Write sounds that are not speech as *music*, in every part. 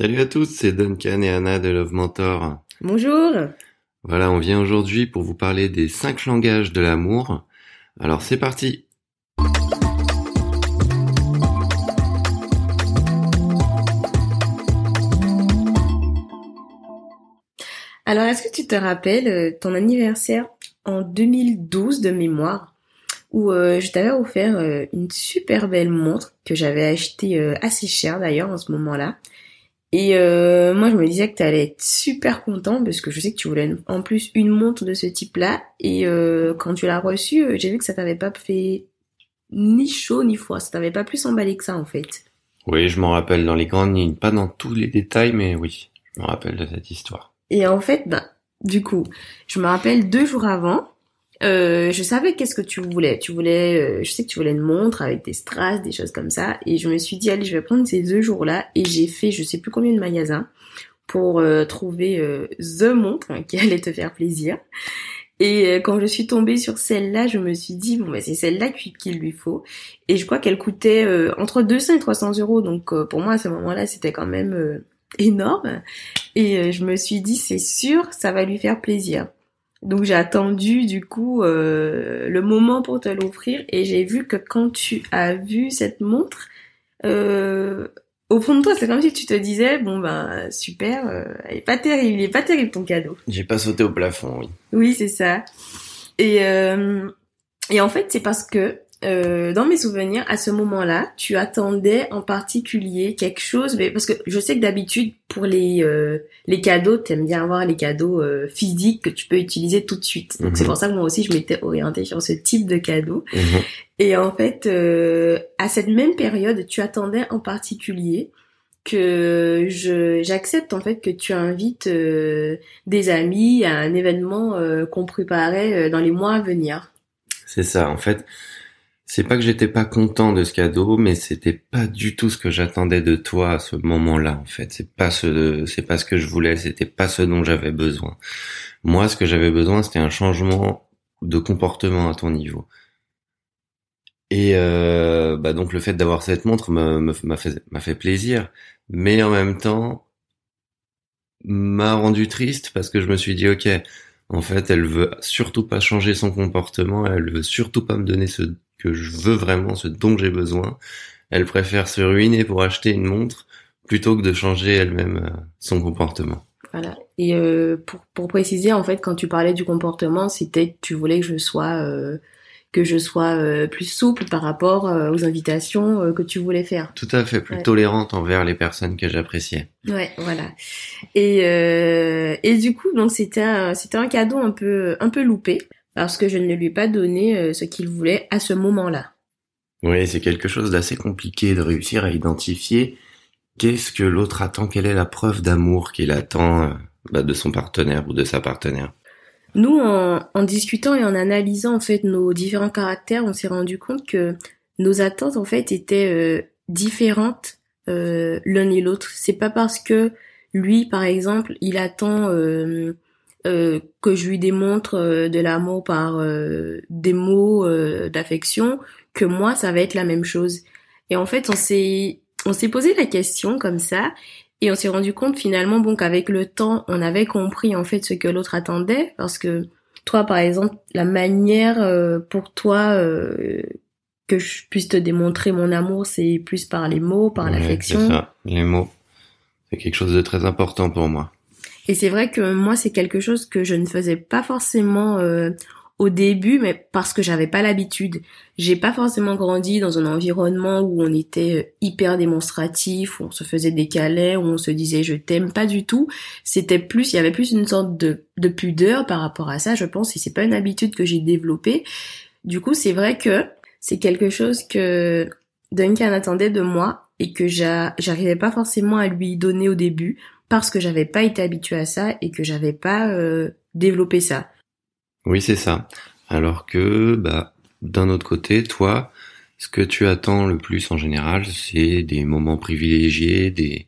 Salut à tous, c'est Duncan et Anna de Love Mentor. Bonjour. Voilà, on vient aujourd'hui pour vous parler des cinq langages de l'amour. Alors c'est parti. Alors, est-ce que tu te rappelles euh, ton anniversaire en 2012 de mémoire où euh, je t'avais offert euh, une super belle montre que j'avais achetée assez cher d'ailleurs en ce moment-là. Et moi, je me disais que tu allais être super content parce que je sais que tu voulais en plus une montre de ce type-là. Et quand tu l'as reçue, j'ai vu que ça t'avait pas fait ni chaud ni froid. Ça t'avait pas plus emballé que ça en fait. Oui, je m'en rappelle dans les grandes lignes, pas dans tous les détails, mais oui, je me rappelle de cette histoire. Et en fait, ben, du coup, je me rappelle deux jours avant, euh, je savais qu'est-ce que tu voulais. Tu voulais, euh, je sais que tu voulais une montre avec des strass, des choses comme ça. Et je me suis dit, allez, je vais prendre ces deux jours-là. Et j'ai fait, je sais plus combien de magasins pour euh, trouver euh, the montre *laughs* qui allait te faire plaisir. Et quand je suis tombée sur celle-là, je me suis dit, bon, ben, c'est celle-là qu'il lui faut. Et je crois qu'elle coûtait entre 200 et 300 euros. Donc, pour moi, à ce moment-là, c'était quand même énorme. Et euh, je me suis dit, c'est sûr, ça va lui faire plaisir. Donc j'ai attendu du coup euh, le moment pour te l'offrir et j'ai vu que quand tu as vu cette montre, euh, au fond de toi c'est comme si tu te disais bon ben super, euh, il est pas terrible, il est pas terrible ton cadeau. J'ai pas sauté au plafond, oui. Oui c'est ça. Et et en fait c'est parce que euh, dans mes souvenirs, à ce moment-là, tu attendais en particulier quelque chose, mais parce que je sais que d'habitude pour les euh, les cadeaux, t'aimes bien avoir les cadeaux euh, physiques que tu peux utiliser tout de suite. Donc c'est mhm. pour ça que moi aussi je m'étais orientée sur ce type de cadeau. Mhm. Et en fait, à cette même période, tu attendais en particulier que je j'accepte en fait que tu invites des amis à un événement qu'on préparait dans les mois à venir. C'est ça, en fait c'est pas que j'étais pas content de ce cadeau, mais c'était pas du tout ce que j'attendais de toi à ce moment-là, en fait. C'est pas ce, c'est pas ce que je voulais, c'était pas ce dont j'avais besoin. Moi, ce que j'avais besoin, c'était un changement de comportement à ton niveau. Et euh, bah donc le fait d'avoir cette montre m'a fait, fait plaisir, mais en même temps m'a rendu triste parce que je me suis dit ok, en fait, elle veut surtout pas changer son comportement, elle veut surtout pas me donner ce que je veux vraiment, ce dont j'ai besoin. Elle préfère se ruiner pour acheter une montre plutôt que de changer elle-même euh, son comportement. Voilà. Et euh, pour, pour préciser, en fait, quand tu parlais du comportement, c'était que tu voulais que je sois euh, que je sois euh, plus souple par rapport euh, aux invitations euh, que tu voulais faire. Tout à fait, plus tolérante envers les personnes que j'appréciais. Ouais, voilà. Et et du coup, donc c'était un, c'était un cadeau un peu un peu loupé parce que je ne lui ai pas donné ce qu'il voulait à ce moment-là. Oui, c'est quelque chose d'assez compliqué de réussir à identifier qu'est-ce que l'autre attend, quelle est la preuve d'amour qu'il attend bah, de son partenaire ou de sa partenaire. Nous, en, en, discutant et en analysant en fait nos différents caractères, on s'est rendu compte que nos attentes en fait étaient euh, différentes euh, l'un et l'autre. C'est pas parce que lui, par exemple, il attend euh, euh que je lui démontre euh, de l'amour par des mots d'affection que moi, ça va être la même chose. Et en fait, on s'est on s'est posé la question comme ça et on s'est rendu compte finalement bon qu'avec le temps, on avait compris en fait ce que l'autre attendait parce que toi par exemple, la manière euh, pour toi euh, que je puisse te démontrer mon amour, c'est plus par les mots, par l'affection. C'est ça, les mots. C'est quelque chose de très important pour moi. Et c'est vrai que moi, c'est quelque chose que je ne faisais pas forcément euh, au début, mais parce que j'avais pas l'habitude. J'ai pas forcément grandi dans un environnement où on était euh, hyper démonstratif, où on se faisait des câlins, où on se disait je t'aime pas du tout. C'était plus, il y avait plus une sorte de, de pudeur par rapport à ça, je pense, et c'est pas une habitude que j'ai développée. Du coup, c'est vrai que c'est quelque chose que Duncan attendait de moi et que j'arrivais pas forcément à lui donner au début parce que j'avais pas été habituée à ça et que j'avais pas euh, développé ça. Oui, c'est ça. Alors que, bah, d'un autre côté, toi, ce que tu attends le plus en général, c'est des moments privilégiés, des,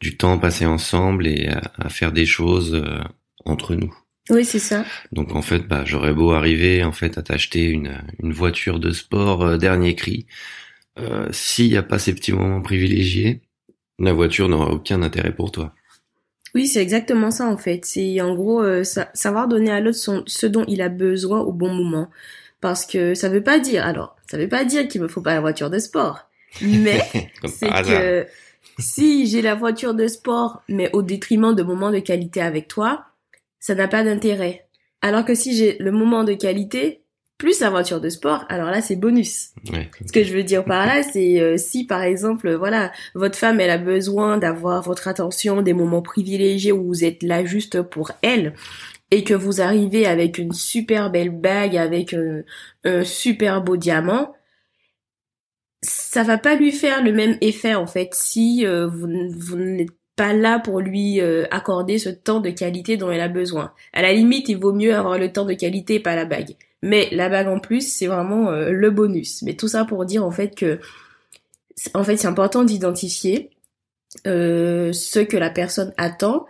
du temps passé ensemble et à, faire des choses euh, entre nous. Oui, c'est ça. Donc en fait, bah, j'aurais beau arriver en fait à t'acheter une, une voiture de sport euh, dernier cri, euh, s'il n'y a pas ces petits moments privilégiés, la voiture n'aura aucun intérêt pour toi. Oui, c'est exactement ça en fait. C'est en gros euh, savoir donner à l'autre ce dont il a besoin au bon moment. Parce que ça veut pas dire, alors, ça veut pas dire qu'il me faut pas la voiture de sport. Mais *laughs* c'est que si j'ai la voiture de sport, mais au détriment de moments de qualité avec toi, ça n'a pas d'intérêt. Alors que si j'ai le moment de qualité, plus la voiture de sport, alors là c'est bonus. Ce que je veux dire par là, c'est euh, si par exemple, voilà, votre femme elle a besoin d'avoir votre attention, des moments privilégiés où vous êtes là juste pour elle, et que vous arrivez avec une super belle bague, avec un, super beau diamant, ça va pas lui faire le même effet en fait si euh, vous, vous n'êtes pas là pour lui euh, accorder ce temps de qualité dont elle a besoin. À la limite, il vaut mieux avoir le temps de qualité et pas la bague. Mais la bague en plus, c'est vraiment euh, le bonus. Mais tout ça pour dire en fait que, en fait, c'est important d'identifier euh, ce que la personne attend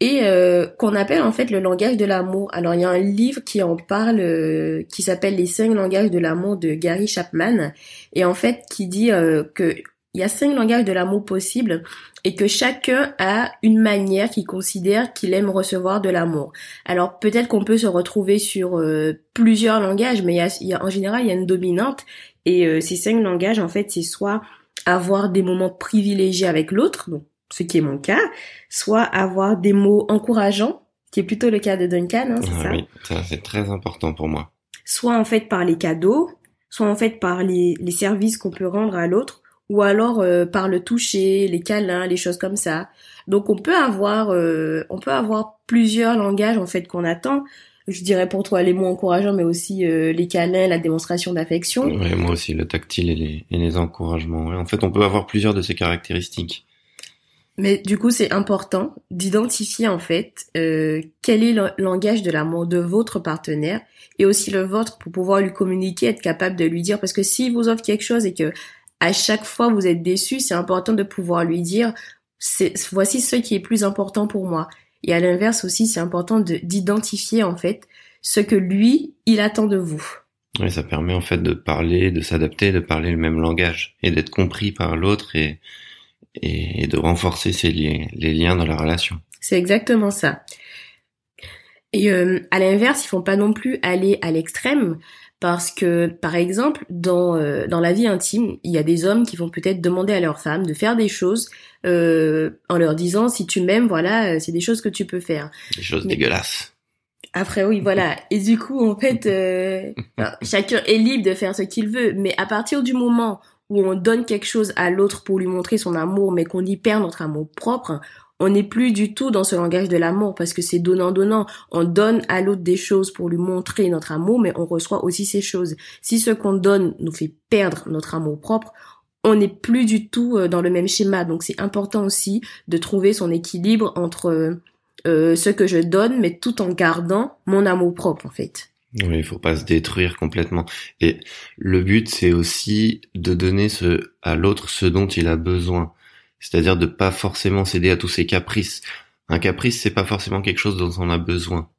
et euh, qu'on appelle en fait le langage de l'amour. Alors il y a un livre qui en parle, qui s'appelle Les cinq langages de l'amour de Gary Chapman, et en fait qui dit que il y a cinq langages de l'amour possibles et que chacun a une manière qu'il considère qu'il aime recevoir de l'amour. Alors peut-être qu'on peut se retrouver sur euh, plusieurs langages, mais il y, a, en général il y a une dominante et euh, ces cinq langages en fait c'est soit avoir des moments privilégiés avec l'autre, donc ce qui est mon cas, soit avoir des mots encourageants, qui est plutôt le cas de Duncan, hein, c'est ah ça Oui, ça c'est très important pour moi. Soit en fait par les cadeaux, soit en fait par les, les services qu'on peut rendre à l'autre, ou alors euh, par le toucher, les câlins, les choses comme ça. Donc on peut avoir euh, on peut avoir plusieurs langages en fait qu'on attend. Je dirais pour toi les mots encourageants, mais aussi euh, les câlins, la démonstration d'affection. Ouais, moi aussi le tactile et les, et les encouragements. en fait, on peut avoir plusieurs de ces caractéristiques. Mais du coup, c'est important d'identifier en fait quel est le langage de l'amour de votre partenaire et aussi le vôtre pour pouvoir lui communiquer, être capable de lui dire parce que s'il vous offre quelque chose et que à chaque fois vous êtes déçu, c'est important de pouvoir lui dire voici ce qui est plus important pour moi. Et à l'inverse aussi, c'est important d'identifier en fait ce que lui, il attend de vous. Oui, ça permet en fait de parler, de s'adapter, de parler le même langage et d'être compris par l'autre et, et de renforcer ces liens, les liens dans la relation. C'est exactement ça. Et euh, à l'inverse, ils font pas non plus aller à l'extrême parce que, par exemple, dans, euh, dans la vie intime, il y a des hommes qui vont peut-être demander à leur femme de faire des choses euh, en leur disant si tu m'aimes, voilà, euh, c'est des choses que tu peux faire. Des choses dégueulasses. Après oui, voilà. Et du coup, en fait, *laughs* chacun est libre de faire ce qu'il veut, mais à partir du moment où on donne quelque chose à l'autre pour lui montrer son amour, mais qu'on y perd notre amour propre, on n'est plus du tout dans ce langage de l'amour parce que c'est donnant-donnant. On donne à l'autre des choses pour lui montrer notre amour, mais on reçoit aussi ces choses. Si ce qu'on donne nous fait perdre notre amour propre, on n'est plus du tout euh, dans le même schéma. Donc c'est important aussi de trouver son équilibre entre euh, ce que je donne, mais tout en gardant mon amour propre en fait. Oui, il faut pas se détruire complètement. Et le but, c'est aussi de donner ce, à l'autre ce dont il a besoin. C'est-à-dire de pas forcément céder à tous ces caprices. Un caprice, c'est pas forcément quelque chose dont on a besoin.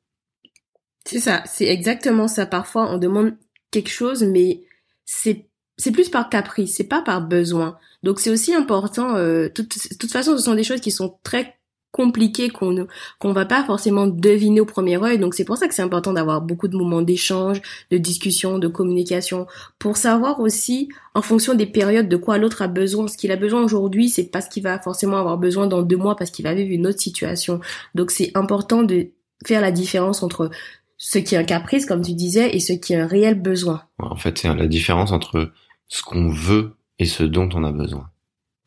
C'est ça, c'est exactement ça. Parfois, on demande quelque chose, mais c'est c'est plus par caprice, c'est pas par besoin. Donc c'est aussi important. Euh, toute, toute façon, ce sont des choses qui sont très compliqué qu'on qu'on va pas forcément deviner au premier œil. Donc c'est pour ça que c'est important d'avoir beaucoup de moments d'échange, de discussion, de communication pour savoir aussi en fonction des périodes de quoi l'autre a besoin. Ce qu'il a besoin aujourd'hui, c'est pas ce qu'il va forcément avoir besoin dans deux mois parce qu'il va vivre une autre situation. Donc c'est important de faire la différence entre ce qui est un caprice, comme tu disais, et ce qui est un réel besoin. En fait, c'est la différence entre ce qu'on veut et ce dont on a besoin.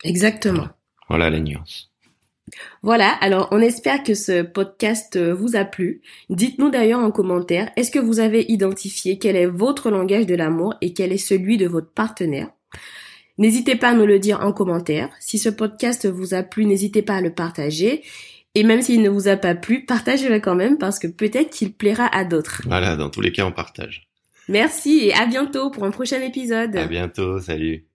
Exactement. Voilà la nuance. Voilà, alors on espère que ce podcast euh, vous a plu. Dites-nous d'ailleurs en commentaire, est-ce que vous avez identifié quel est votre langage de l'amour et quel est celui de votre partenaire? N'hésitez pas à nous le dire en commentaire. Si ce podcast vous a plu, n'hésitez pas à le partager. Et même s'il ne vous a pas plu, partagez-le quand même parce que peut-être qu'il plaira à d'autres. Voilà, dans tous les cas, on partage. Merci et à bientôt pour un prochain épisode. À bientôt, salut.